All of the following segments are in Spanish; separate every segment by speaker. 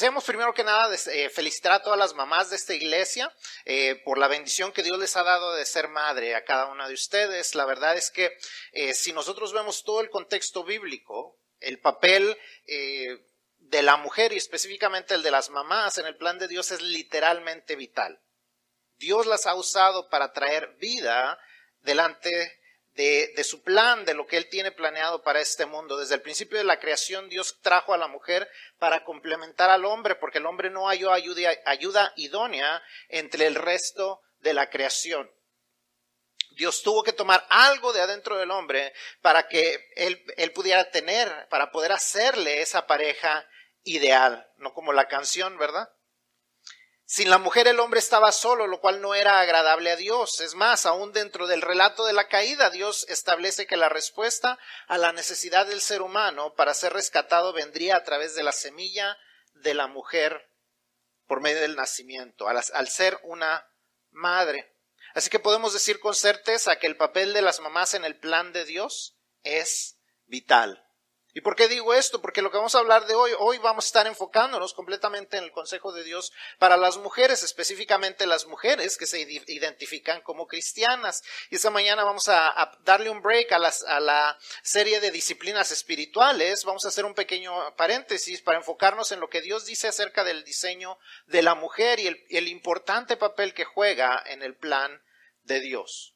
Speaker 1: Deseamos primero que nada eh, felicitar a todas las mamás de esta iglesia eh, por la bendición que Dios les ha dado de ser madre a cada una de ustedes. La verdad es que eh, si nosotros vemos todo el contexto bíblico, el papel de la mujer y específicamente el de las mamás en el plan de Dios es literalmente vital. Dios las ha usado para traer vida delante de, su plan, de lo que Él tiene planeado para este mundo. Desde el principio de la creación, Dios trajo a la mujer para complementar al hombre, porque el hombre no halló ayuda, ayuda idónea entre el resto de la creación. Dios tuvo que tomar algo de adentro del hombre para que él, él, pudiera tener, para poder hacerle esa pareja ideal, no como la canción, ¿verdad? Sin la mujer el hombre estaba solo, lo cual no era agradable a Dios. Es más, aún dentro del relato de la caída, Dios establece que la respuesta a la necesidad del ser humano para ser rescatado vendría a través de la semilla de la mujer por medio del nacimiento, al, al ser una madre. Así que podemos decir con certeza que el papel de las mamás en el plan de Dios es vital. ¿Y por qué digo esto? Porque lo que vamos a hablar de hoy, hoy vamos a estar enfocándonos completamente en el consejo de Dios para las mujeres, específicamente las mujeres que se identifican como cristianas. Y esta mañana vamos a, darle un break a, a, la serie de disciplinas espirituales. Vamos a hacer un pequeño paréntesis para enfocarnos en lo que Dios dice acerca del diseño de la mujer y el importante papel que juega en el plan de Dios.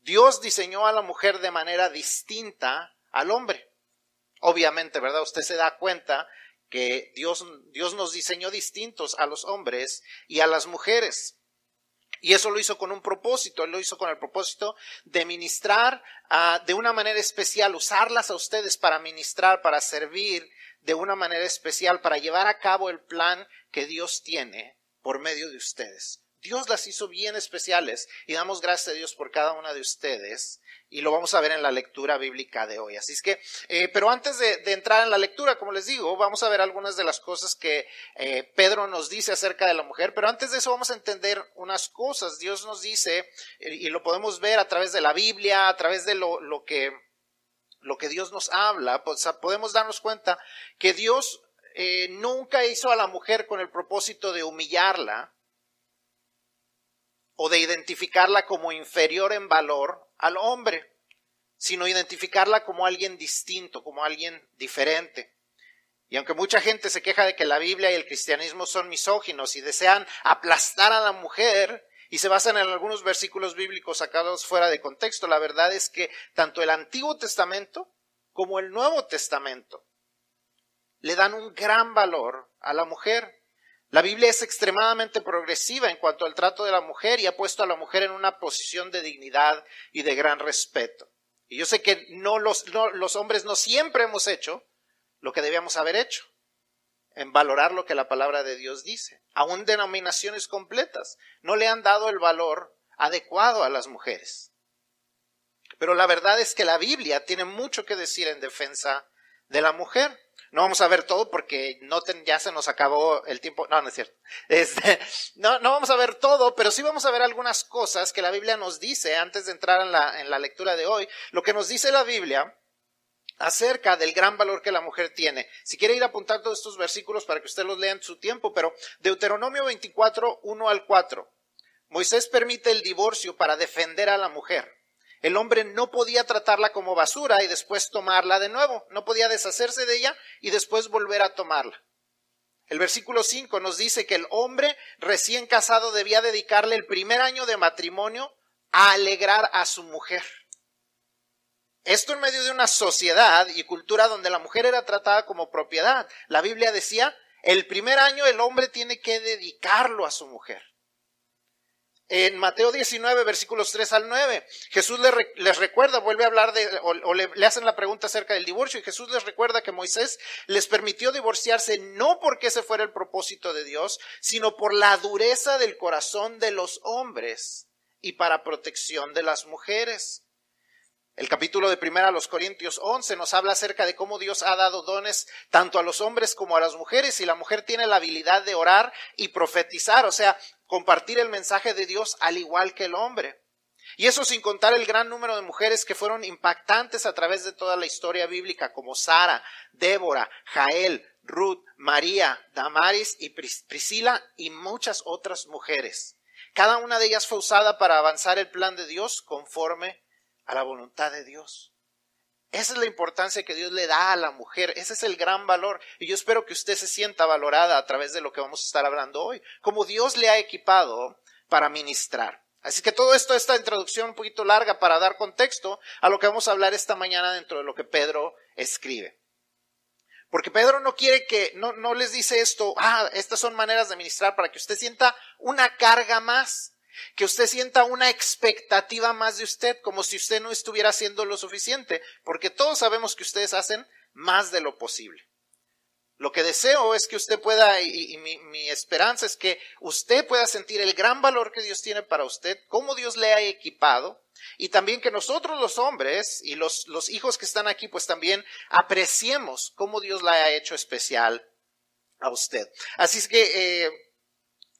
Speaker 1: Dios diseñó a la mujer de manera distinta al hombre. Obviamente, ¿verdad? Usted se da cuenta que Dios, Dios nos diseñó distintos a los hombres y a las mujeres. Y eso lo hizo con un propósito, él lo hizo con el propósito de ministrar uh, de una manera especial, usarlas a ustedes para ministrar, para servir de una manera especial, para llevar a cabo el plan que Dios tiene por medio de ustedes. Dios las hizo bien especiales y damos gracias a Dios por cada una de ustedes y lo vamos a ver en la lectura bíblica de hoy. Así es que, eh, pero antes de, entrar en la lectura, como les digo, vamos a ver algunas de las cosas que eh, Pedro nos dice acerca de la mujer, pero antes de eso vamos a entender unas cosas. Dios nos dice, eh, y lo podemos ver a través de la Biblia, a través de lo, que, lo que Dios nos habla, podemos darnos cuenta que Dios nunca hizo a la mujer con el propósito de humillarla, o de identificarla como inferior en valor al hombre, sino identificarla como alguien distinto, como alguien diferente. Y aunque mucha gente se queja de que la Biblia y el cristianismo son misóginos y desean aplastar a la mujer y se basan en algunos versículos bíblicos sacados fuera de contexto, la verdad es que tanto el Antiguo Testamento como el Nuevo Testamento le dan un gran valor a la mujer. La Biblia es extremadamente progresiva en cuanto al trato de la mujer y ha puesto a la mujer en una posición de dignidad y de gran respeto. Y yo sé que no los, los hombres no siempre hemos hecho lo que debíamos haber hecho, en valorar lo que la palabra de Dios dice. Aún denominaciones completas no le han dado el valor adecuado a las mujeres. Pero la verdad es que la Biblia tiene mucho que decir en defensa de la mujer. No vamos a ver todo porque ya se nos acabó el tiempo. No, no es cierto. Este, no, no vamos a ver todo, pero sí vamos a ver algunas cosas que la Biblia nos dice antes de entrar en la, en la lectura de hoy. Lo que nos dice la Biblia acerca del gran valor que la mujer tiene. Si quiere ir apuntando estos versículos para que usted los lea en su tiempo, pero Deuteronomio 24, 1 al 4. Moisés permite el divorcio para defender a la mujer. El hombre no podía tratarla como basura y después tomarla de nuevo. No podía deshacerse de ella y después volver a tomarla. El versículo 5 nos dice que el hombre recién casado debía dedicarle el primer año de matrimonio a alegrar a su mujer. Esto en medio de una sociedad y cultura donde la mujer era tratada como propiedad. La Biblia decía, el primer año el hombre tiene que dedicarlo a su mujer. En Mateo 19, versículos 3 al 9, Jesús les, recuerda, vuelve a hablar de, o, le, le, hacen la pregunta acerca del divorcio, y Jesús les recuerda que Moisés les permitió divorciarse no porque ese fuera el propósito de Dios, sino por la dureza del corazón de los hombres y para protección de las mujeres. El capítulo de primera a los Corintios 11 nos habla acerca de cómo Dios ha dado dones tanto a los hombres como a las mujeres y la mujer tiene la habilidad de orar y profetizar, o sea, compartir el mensaje de Dios al igual que el hombre. Y eso sin contar el gran número de mujeres que fueron impactantes a través de toda la historia bíblica, como Sara, Débora, Jael, Ruth, María, Damaris y Priscila y muchas otras mujeres. Cada una de ellas fue usada para avanzar el plan de Dios conforme a la voluntad de Dios. Esa es la importancia que Dios le da a la mujer. Ese es el gran valor. Y yo espero que usted se sienta valorada a través de lo que vamos a estar hablando hoy. Como Dios le ha equipado para ministrar. Así que todo esto, esta introducción un poquito larga para dar contexto a lo que vamos a hablar esta mañana dentro de lo que Pedro escribe. Porque Pedro no quiere que, no, no les dice esto, ah, estas son maneras de ministrar para que usted sienta una carga más, que usted sienta una expectativa más de usted, como si usted no estuviera haciendo lo suficiente, porque todos sabemos que ustedes hacen más de lo posible. Lo que deseo es que usted pueda, y, mi, esperanza es que usted pueda sentir el gran valor que Dios tiene para usted, cómo Dios le ha equipado, y también que nosotros los hombres y los, hijos que están aquí, pues también apreciemos cómo Dios la ha hecho especial a usted. Así es que eh,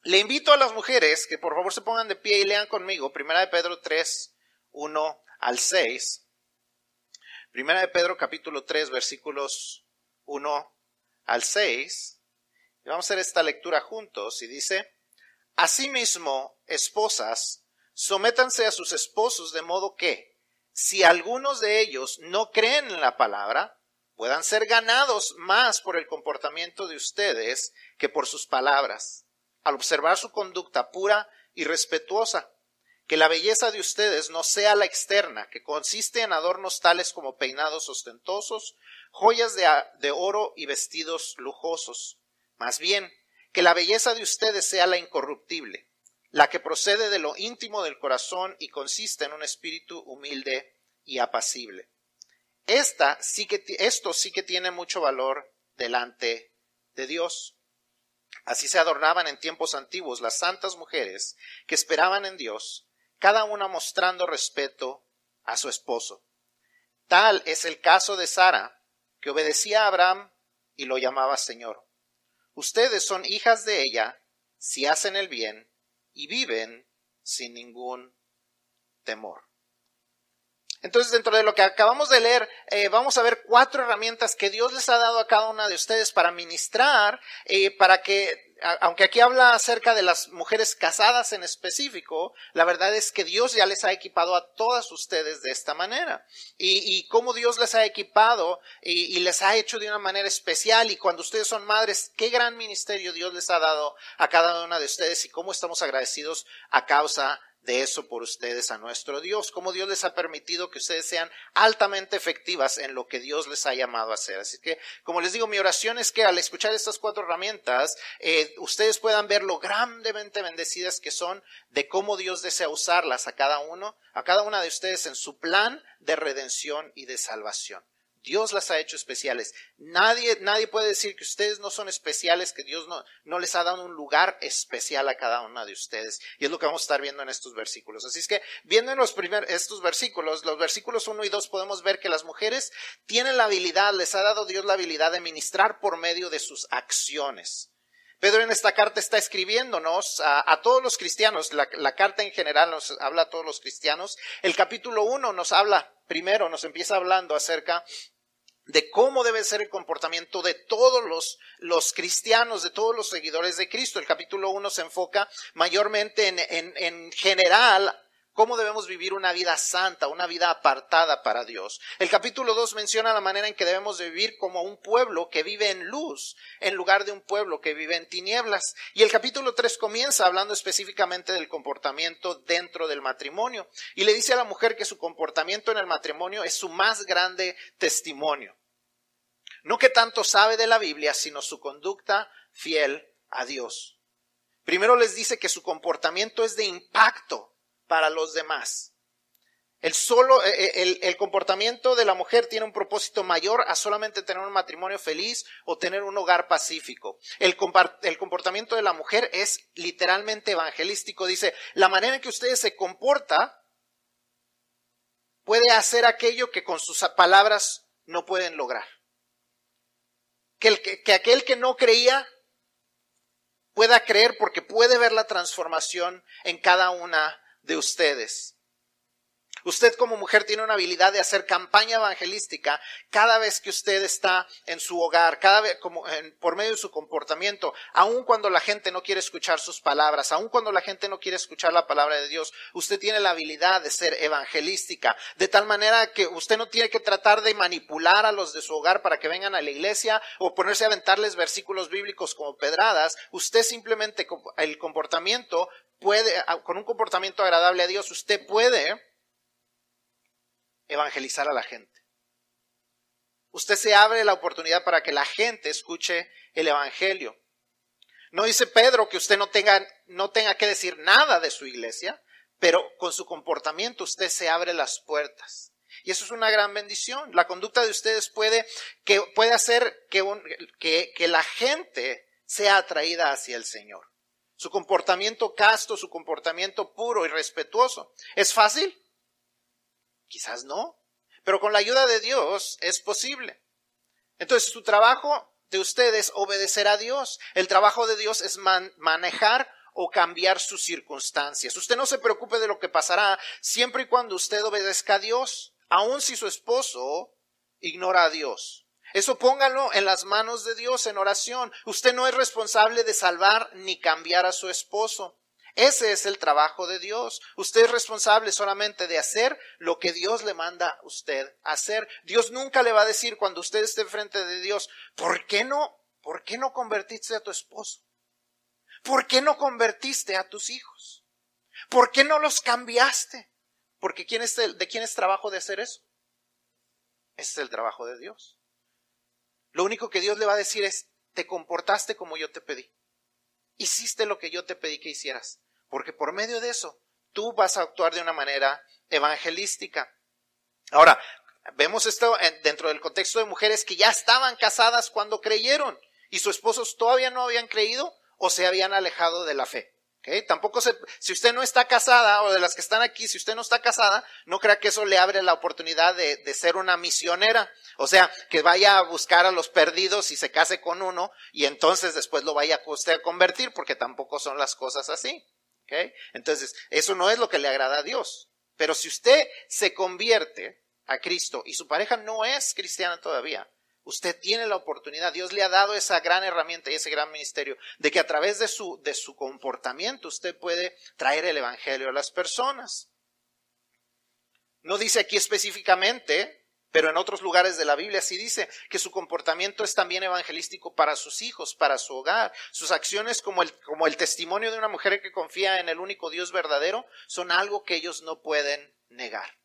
Speaker 1: le invito a las mujeres que por favor se pongan de pie y lean conmigo, Primera de Pedro 3, 1 al 6. Primera de Pedro capítulo 3, versículos 1 al 6, y vamos a hacer esta lectura juntos, y dice, Asimismo, esposas, sométanse a sus esposos de modo que, si algunos de ellos no creen en la palabra, puedan ser ganados más por el comportamiento de ustedes que por sus palabras, al observar su conducta pura y respetuosa. Que la belleza de ustedes no sea la externa, que consiste en adornos tales como peinados ostentosos, joyas de, oro y vestidos lujosos. Más bien, que la belleza de ustedes sea la incorruptible, la que procede de lo íntimo del corazón y consiste en un espíritu humilde y apacible. Esta sí que, esto sí que tiene mucho valor delante de Dios. Así se adornaban en tiempos antiguos las santas mujeres que esperaban en Dios, cada una mostrando respeto a su esposo. Tal es el caso de Sara, que obedecía a Abraham y lo llamaba Señor. Ustedes son hijas de ella si hacen el bien y viven sin ningún temor. Entonces, dentro de lo que acabamos de leer, eh, vamos a ver cuatro herramientas que Dios les ha dado a cada una de ustedes para ministrar, eh, para que aunque aquí habla acerca de las mujeres casadas en específico, la verdad es que Dios ya les ha equipado a todas ustedes de esta manera. Y, y cómo Dios les ha equipado y, y, les ha hecho de una manera especial. Y cuando ustedes son madres, qué gran ministerio Dios les ha dado a cada una de ustedes y cómo estamos agradecidos a causa de eso por ustedes a nuestro Dios, cómo Dios les ha permitido que ustedes sean altamente efectivas en lo que Dios les ha llamado a hacer. Así que, como les digo, mi oración es que al escuchar estas cuatro herramientas, eh, ustedes puedan ver lo grandemente bendecidas que son de cómo Dios desea usarlas a cada uno, a cada una de ustedes en su plan de redención y de salvación. Dios las ha hecho especiales. Nadie, nadie puede decir que ustedes no son especiales, que Dios no, no les ha dado un lugar especial a cada una de ustedes. Y es lo que vamos a estar viendo en estos versículos. Así es que, viendo en los estos versículos, los versículos 1 y 2, podemos ver que las mujeres tienen la habilidad, les ha dado Dios la habilidad de ministrar por medio de sus acciones. Pedro en esta carta está escribiéndonos a, todos los cristianos, la, la, carta en general nos habla a todos los cristianos. El capítulo 1 nos habla, primero nos empieza hablando acerca de cómo debe ser el comportamiento de todos los, los, cristianos, de todos los seguidores de Cristo. El capítulo 1 se enfoca mayormente en, en, en, general cómo debemos vivir una vida santa, una vida apartada para Dios. El capítulo 2 menciona la manera en que debemos vivir como un pueblo que vive en luz, en lugar de un pueblo que vive en tinieblas. Y el capítulo 3 comienza hablando específicamente del comportamiento dentro del matrimonio. Y le dice a la mujer que su comportamiento en el matrimonio es su más grande testimonio. No que tanto sabe de la Biblia, sino su conducta fiel a Dios. Primero les dice que su comportamiento es de impacto para los demás. El, solo, eh, eh, el, comportamiento de la mujer tiene un propósito mayor a solamente tener un matrimonio feliz o tener un hogar pacífico. El, comportamiento de la mujer es literalmente evangelístico. Dice, la manera en que usted se comporta puede hacer aquello que con sus palabras no pueden lograr. Que, que aquel que no creía pueda creer porque puede ver la transformación en cada una de ustedes. Usted como mujer tiene una habilidad de hacer campaña evangelística cada vez que usted está en su hogar, cada vez como por medio de su comportamiento, aun cuando la gente no quiere escuchar sus palabras, aun cuando la gente no quiere escuchar la palabra de Dios, usted tiene la habilidad de ser evangelística, de tal manera que usted no tiene que tratar de manipular a los de su hogar para que vengan a la iglesia o ponerse a aventarles versículos bíblicos como pedradas, usted simplemente el comportamiento puede, con un comportamiento agradable a Dios, usted puede evangelizar a la gente. Usted se abre la oportunidad para que la gente escuche el Evangelio. No dice Pedro que usted no tenga, no tenga que decir nada de su iglesia, pero con su comportamiento usted se abre las puertas. Y eso es una gran bendición. La conducta de ustedes puede, que, puede hacer que, que, que la gente sea atraída hacia el Señor. Su comportamiento casto, su comportamiento puro y respetuoso. ¿Es fácil? Quizás no, pero con la ayuda de Dios es posible. Entonces, su trabajo de ustedes es obedecer a Dios. El trabajo de Dios es manejar o cambiar sus circunstancias. Usted no se preocupe de lo que pasará siempre y cuando usted obedezca a Dios, aun si su esposo ignora a Dios. Eso póngalo en las manos de Dios en oración. Usted no es responsable de salvar ni cambiar a su esposo. Ese es el trabajo de Dios. Usted es responsable solamente de hacer lo que Dios le manda a usted hacer. Dios nunca le va a decir cuando usted esté frente de Dios, ¿por qué no? ¿Por qué no convertiste a tu esposo? ¿Por qué no convertiste a tus hijos? ¿Por qué no los cambiaste? Porque ¿quién es ¿de quién es trabajo de hacer eso? Ese es el trabajo de Dios. Lo único que Dios le va a decir es, te comportaste como yo te pedí. Hiciste lo que yo te pedí que hicieras. Porque por medio de eso, tú vas a actuar de una manera evangelística. Ahora, vemos esto dentro del contexto de mujeres que ya estaban casadas cuando creyeron y sus esposos todavía no habían creído o se habían alejado de la fe. Tampoco se, si usted no está casada o de las que están aquí, si usted no está casada, no crea que eso le abre la oportunidad de, de, ser una misionera. O sea, que vaya a buscar a los perdidos y se case con uno y entonces después lo vaya usted a convertir porque tampoco son las cosas así. Entonces, eso no es lo que le agrada a Dios. Pero si usted se convierte a Cristo y su pareja no es cristiana todavía, usted tiene la oportunidad, Dios le ha dado esa gran herramienta y ese gran ministerio de que a través de su, de su comportamiento usted puede traer el Evangelio a las personas. No dice aquí específicamente pero en otros lugares de la Biblia sí dice que su comportamiento es también evangelístico para sus hijos, para su hogar. Sus acciones como el, testimonio de una mujer que confía en el único Dios verdadero son algo que ellos no pueden negar.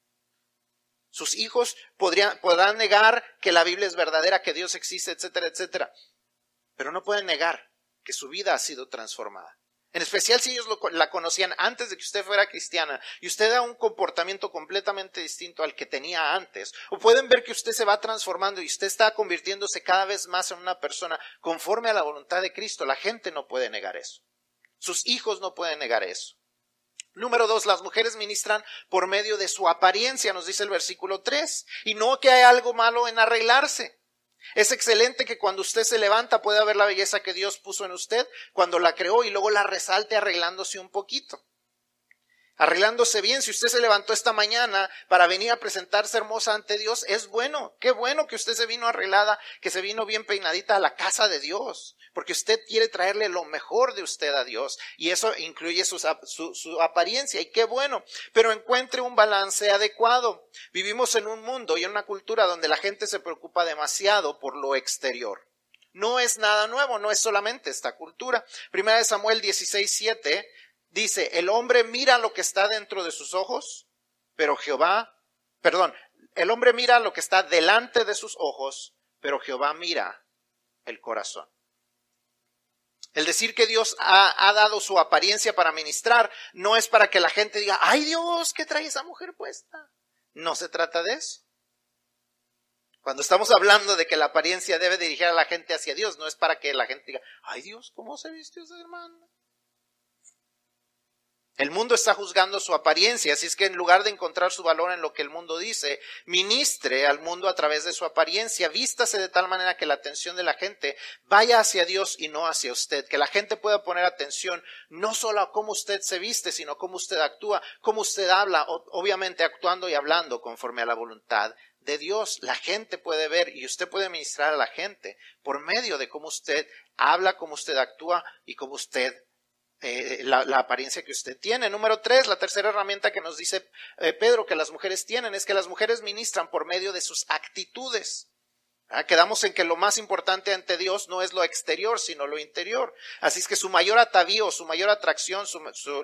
Speaker 1: Sus hijos podrían, podrán negar que la Biblia es verdadera, que Dios existe, etcétera, etcétera. Pero no pueden negar que su vida ha sido transformada. En especial si ellos la conocían antes de que usted fuera cristiana y usted da un comportamiento completamente distinto al que tenía antes. O pueden ver que usted se va transformando y usted está convirtiéndose cada vez más en una persona conforme a la voluntad de Cristo. La gente no puede negar eso. Sus hijos no pueden negar eso. Número dos, las mujeres ministran por medio de su apariencia, nos dice el versículo tres. Y no que hay algo malo en arreglarse. Es excelente que cuando usted se levanta pueda ver la belleza que Dios puso en usted cuando la creó y luego la resalte arreglándose un poquito arreglándose bien. Si usted se levantó esta mañana para venir a presentarse hermosa ante Dios, es bueno. Qué bueno que usted se vino arreglada, que se vino bien peinadita a la casa de Dios, porque usted quiere traerle lo mejor de usted a Dios y eso incluye su, su apariencia y qué bueno. Pero encuentre un balance adecuado. Vivimos en un mundo y en una cultura donde la gente se preocupa demasiado por lo exterior. No es nada nuevo, no es solamente esta cultura. Primera de Samuel 16, 7 dice, el hombre mira lo que está dentro de sus ojos, pero Jehová, perdón, el hombre mira lo que está delante de sus ojos, pero Jehová mira el corazón. El decir que Dios ha, dado su apariencia para ministrar no es para que la gente diga, ay Dios, ¿qué trae esa mujer puesta? No se trata de eso. Cuando estamos hablando de que la apariencia debe dirigir a la gente hacia Dios, no es para que la gente diga, ay Dios, ¿cómo se vistió esa hermana? El mundo está juzgando su apariencia, así es que en lugar de encontrar su valor en lo que el mundo dice, ministre al mundo a través de su apariencia, vístase de tal manera que la atención de la gente vaya hacia Dios y no hacia usted, que la gente pueda poner atención no solo a cómo usted se viste, sino cómo usted actúa, cómo usted habla, obviamente actuando y hablando conforme a la voluntad de Dios. La gente puede ver y usted puede ministrar a la gente por medio de cómo usted habla, cómo usted actúa y cómo usted eh, la, apariencia que usted tiene. Número tres, la tercera herramienta que nos dice eh, Pedro que las mujeres tienen es que las mujeres ministran por medio de sus actitudes. Ah, quedamos en que lo más importante ante Dios no es lo exterior, sino lo interior. Así es que su mayor atavío, su mayor atracción,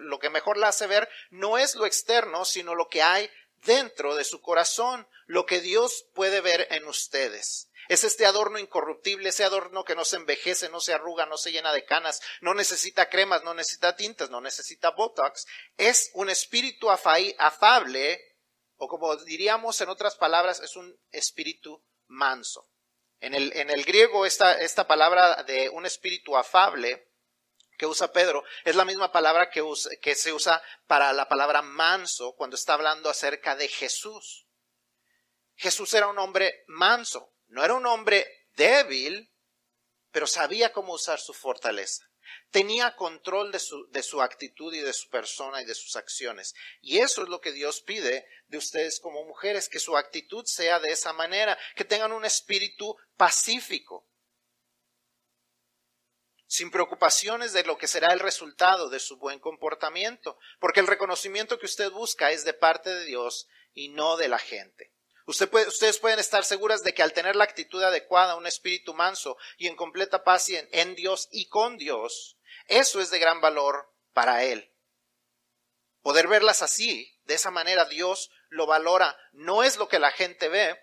Speaker 1: lo que mejor la hace ver, no es lo externo, sino lo que hay dentro de su corazón, lo que Dios puede ver en ustedes. Es este adorno incorruptible, ese adorno que no se envejece, no se arruga, no se llena de canas, no necesita cremas, no necesita tintas, no necesita botox. Es un espíritu afable, o como diríamos en otras palabras, es un espíritu manso. En el, en el griego esta, esta palabra de un espíritu afable que usa Pedro es la misma palabra que, que se usa para la palabra manso cuando está hablando acerca de Jesús. Jesús era un hombre manso, no era un hombre débil, pero sabía cómo usar su fortaleza. Tenía control de su, de su, actitud y de su persona y de sus acciones. Y eso es lo que Dios pide de ustedes como mujeres, que su actitud sea de esa manera, que tengan un espíritu pacífico, sin preocupaciones de lo que será el resultado de su buen comportamiento, porque el reconocimiento que usted busca es de parte de Dios y no de la gente ustedes pueden estar seguras de que al tener la actitud adecuada, un espíritu manso y en completa paz en, en Dios y con Dios, eso es de gran valor para Él. Poder verlas así, de esa manera Dios lo valora. No es lo que la gente ve,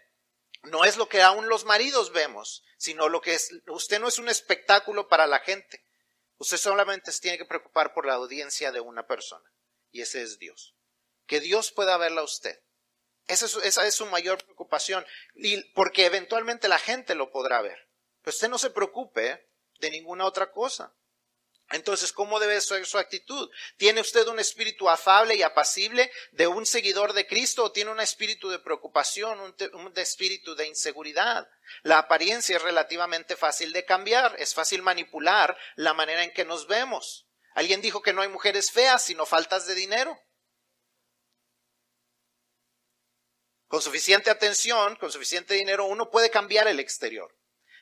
Speaker 1: no es lo que aún los maridos vemos, sino lo que es, usted no es un espectáculo para la gente. Usted solamente se tiene que preocupar por la audiencia de una persona, y ese es Dios. Que Dios pueda verla a usted esa es, su mayor preocupación, y porque eventualmente la gente lo podrá ver. Pero usted no se preocupe de ninguna otra cosa. Entonces, ¿cómo debe ser su actitud? ¿Tiene usted un espíritu afable y apacible de un seguidor de Cristo o tiene un espíritu de preocupación, un, un, espíritu de inseguridad? La apariencia es relativamente fácil de cambiar, es fácil manipular la manera en que nos vemos. Alguien dijo que no hay mujeres feas, sino faltas de dinero. Con suficiente atención, con suficiente dinero, uno puede cambiar el exterior.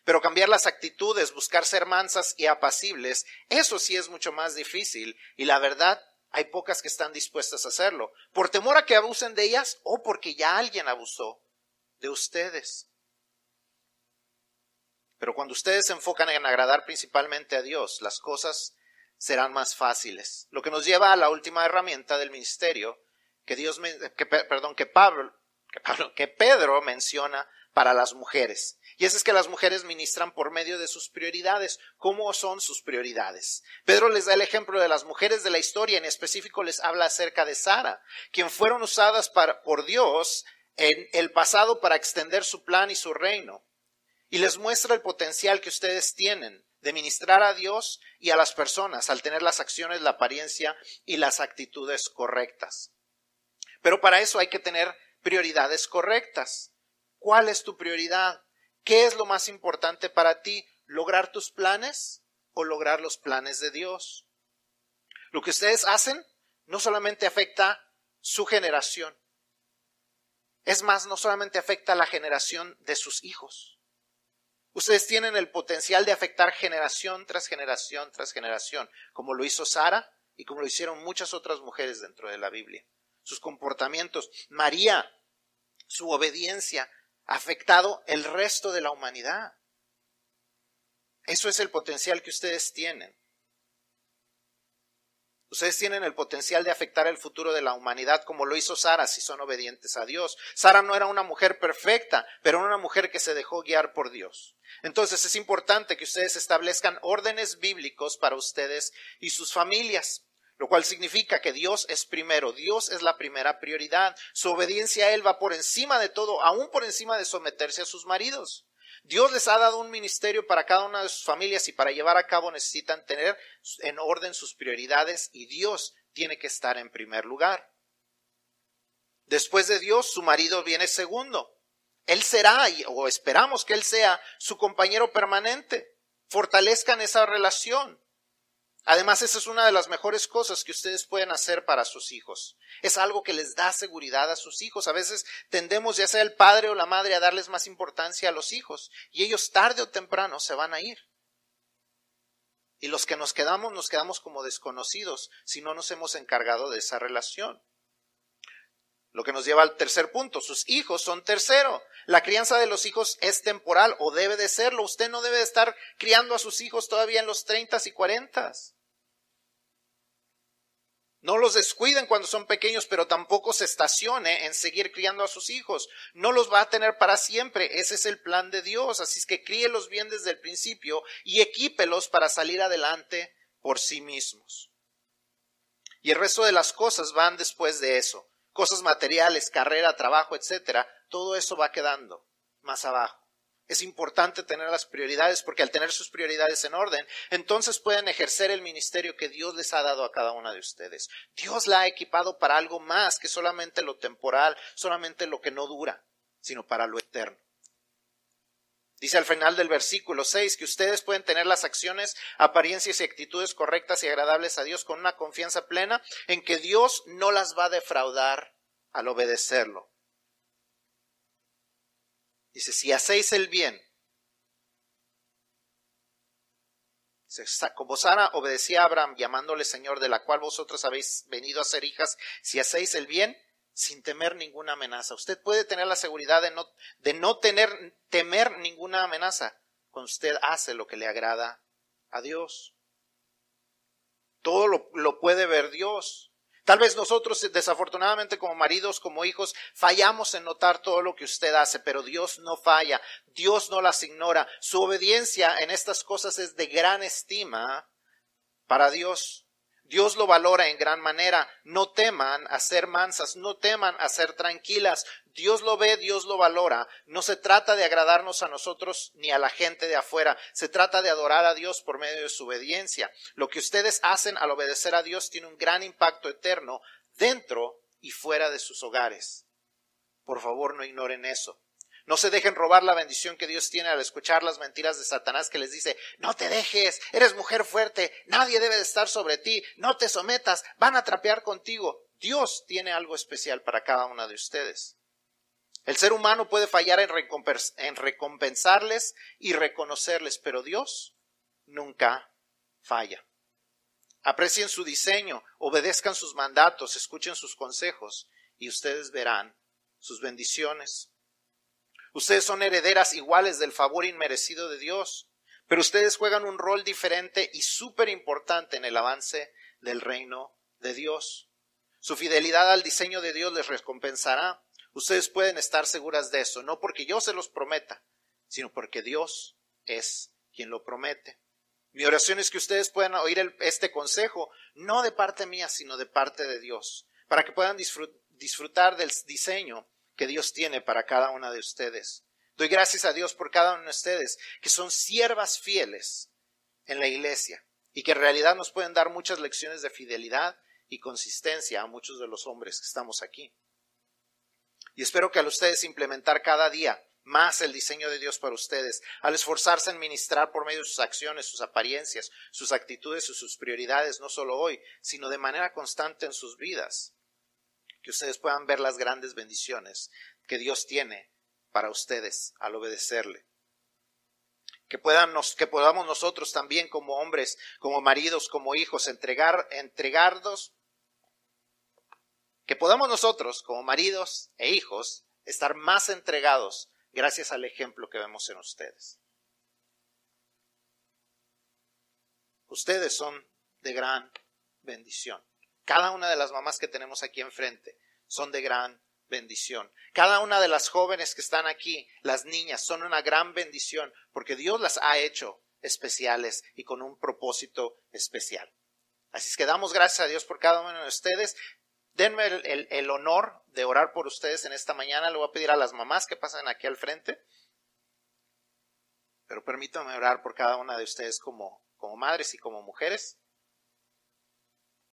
Speaker 1: Pero cambiar las actitudes, buscar ser mansas y apacibles, eso sí es mucho más difícil. Y la verdad, hay pocas que están dispuestas a hacerlo. Por temor a que abusen de ellas o porque ya alguien abusó de ustedes. Pero cuando ustedes se enfocan en agradar principalmente a Dios, las cosas serán más fáciles. Lo que nos lleva a la última herramienta del ministerio que Dios, que, perdón, que Pablo, que Pedro menciona para las mujeres. Y es que las mujeres ministran por medio de sus prioridades. ¿Cómo son sus prioridades? Pedro les da el ejemplo de las mujeres de la historia, en específico les habla acerca de Sara, quien fueron usadas por Dios en el pasado para extender su plan y su reino. Y les muestra el potencial que ustedes tienen de ministrar a Dios y a las personas al tener las acciones, la apariencia y las actitudes correctas. Pero para eso hay que tener prioridades correctas. ¿Cuál es tu prioridad? ¿Qué es lo más importante para ti? ¿Lograr tus planes o lograr los planes de Dios? Lo que ustedes hacen no solamente afecta su generación, es más, no solamente afecta a la generación de sus hijos. Ustedes tienen el potencial de afectar generación tras generación tras generación, como lo hizo Sara y como lo hicieron muchas otras mujeres dentro de la Biblia sus comportamientos. María, su obediencia, ha afectado el resto de la humanidad. Eso es el potencial que ustedes tienen. Ustedes tienen el potencial de afectar el futuro de la humanidad como lo hizo Sara si son obedientes a Dios. Sara no era una mujer perfecta, pero era una mujer que se dejó guiar por Dios. Entonces es importante que ustedes establezcan órdenes bíblicos para ustedes y sus familias lo cual significa que Dios es primero, Dios es la primera prioridad. Su obediencia a Él va por encima de todo, aún por encima de someterse a sus maridos. Dios les ha dado un ministerio para cada una de sus familias y para llevar a cabo necesitan tener en orden sus prioridades y Dios tiene que estar en primer lugar. Después de Dios, su marido viene segundo. Él será, o esperamos que Él sea, su compañero permanente. Fortalezcan esa relación. Además, esa es una de las mejores cosas que ustedes pueden hacer para sus hijos. Es algo que les da seguridad a sus hijos. A veces tendemos, ya sea el padre o la madre, a darles más importancia a los hijos y ellos tarde o temprano se van a ir. Y los que nos quedamos, nos quedamos como desconocidos si no nos hemos encargado de esa relación. Lo que nos lleva al tercer punto, sus hijos son tercero. La crianza de los hijos es temporal o debe de serlo. Usted no debe de estar criando a sus hijos todavía en los treintas y cuarentas. No los descuiden cuando son pequeños, pero tampoco se estacione en seguir criando a sus hijos. No los va a tener para siempre. Ese es el plan de Dios. Así es que críelos bien desde el principio y equípelos para salir adelante por sí mismos. Y el resto de las cosas van después de eso cosas materiales, carrera, trabajo, etcétera, todo eso va quedando más abajo. Es importante tener las prioridades porque al tener sus prioridades en orden, entonces pueden ejercer el ministerio que Dios les ha dado a cada una de ustedes. Dios la ha equipado para algo más que solamente lo temporal, solamente lo que no dura, sino para lo eterno. Dice al final del versículo 6 que ustedes pueden tener las acciones, apariencias y actitudes correctas y agradables a Dios con una confianza plena en que Dios no las va a defraudar al obedecerlo. Dice, si hacéis el bien, como Sara obedecía a Abraham llamándole Señor, de la cual vosotros habéis venido a ser hijas, si hacéis el bien, sin temer ninguna amenaza. Usted puede tener la seguridad de no, de no tener, temer ninguna amenaza cuando usted hace lo que le agrada a Dios. Todo lo, lo puede ver Dios. Tal vez nosotros, desafortunadamente, como maridos, como hijos, fallamos en notar todo lo que usted hace, pero Dios no falla, Dios no las ignora. Su obediencia en estas cosas es de gran estima para Dios. Dios lo valora en gran manera. No teman a ser mansas, no teman a ser tranquilas. Dios lo ve, Dios lo valora. No se trata de agradarnos a nosotros ni a la gente de afuera. Se trata de adorar a Dios por medio de su obediencia. Lo que ustedes hacen al obedecer a Dios tiene un gran impacto eterno dentro y fuera de sus hogares. Por favor, no ignoren eso. No se dejen robar la bendición que Dios tiene al escuchar las mentiras de Satanás que les dice, no te dejes, eres mujer fuerte, nadie debe de estar sobre ti, no te sometas, van a trapear contigo. Dios tiene algo especial para cada una de ustedes. El ser humano puede fallar en, en recompensarles y reconocerles, pero Dios nunca falla. Aprecien su diseño, obedezcan sus mandatos, escuchen sus consejos y ustedes verán sus bendiciones. Ustedes son herederas iguales del favor inmerecido de Dios, pero ustedes juegan un rol diferente y súper importante en el avance del reino de Dios. Su fidelidad al diseño de Dios les recompensará. Ustedes pueden estar seguras de eso, no porque yo se los prometa, sino porque Dios es quien lo promete. Mi oración es que ustedes puedan oír este consejo, no de parte mía, sino de parte de Dios, para que puedan disfrutar del diseño que Dios tiene para cada una de ustedes. Doy gracias a Dios por cada uno de ustedes, que son siervas fieles en la iglesia y que en realidad nos pueden dar muchas lecciones de fidelidad y consistencia a muchos de los hombres que estamos aquí. Y espero que al ustedes implementar cada día más el diseño de Dios para ustedes, al esforzarse en ministrar por medio de sus acciones, sus apariencias, sus actitudes y sus prioridades, no solo hoy, sino de manera constante en sus vidas, que ustedes puedan ver las grandes bendiciones que Dios tiene para ustedes al obedecerle. Que, puedan que podamos nosotros también como hombres, como maridos, como hijos, entregar, entregarnos, que podamos nosotros como maridos e hijos estar más entregados gracias al ejemplo que vemos en ustedes. Ustedes son de gran bendición. Cada una de las mamás que tenemos aquí enfrente son de gran bendición. Cada una de las jóvenes que están aquí, las niñas, son una gran bendición porque Dios las ha hecho especiales y con un propósito especial. Así es que damos gracias a Dios por cada uno de ustedes. Denme el, honor de orar por ustedes en esta mañana. Le voy a pedir a las mamás que pasen aquí al frente. Pero permítanme orar por cada una de ustedes como, como madres y como mujeres.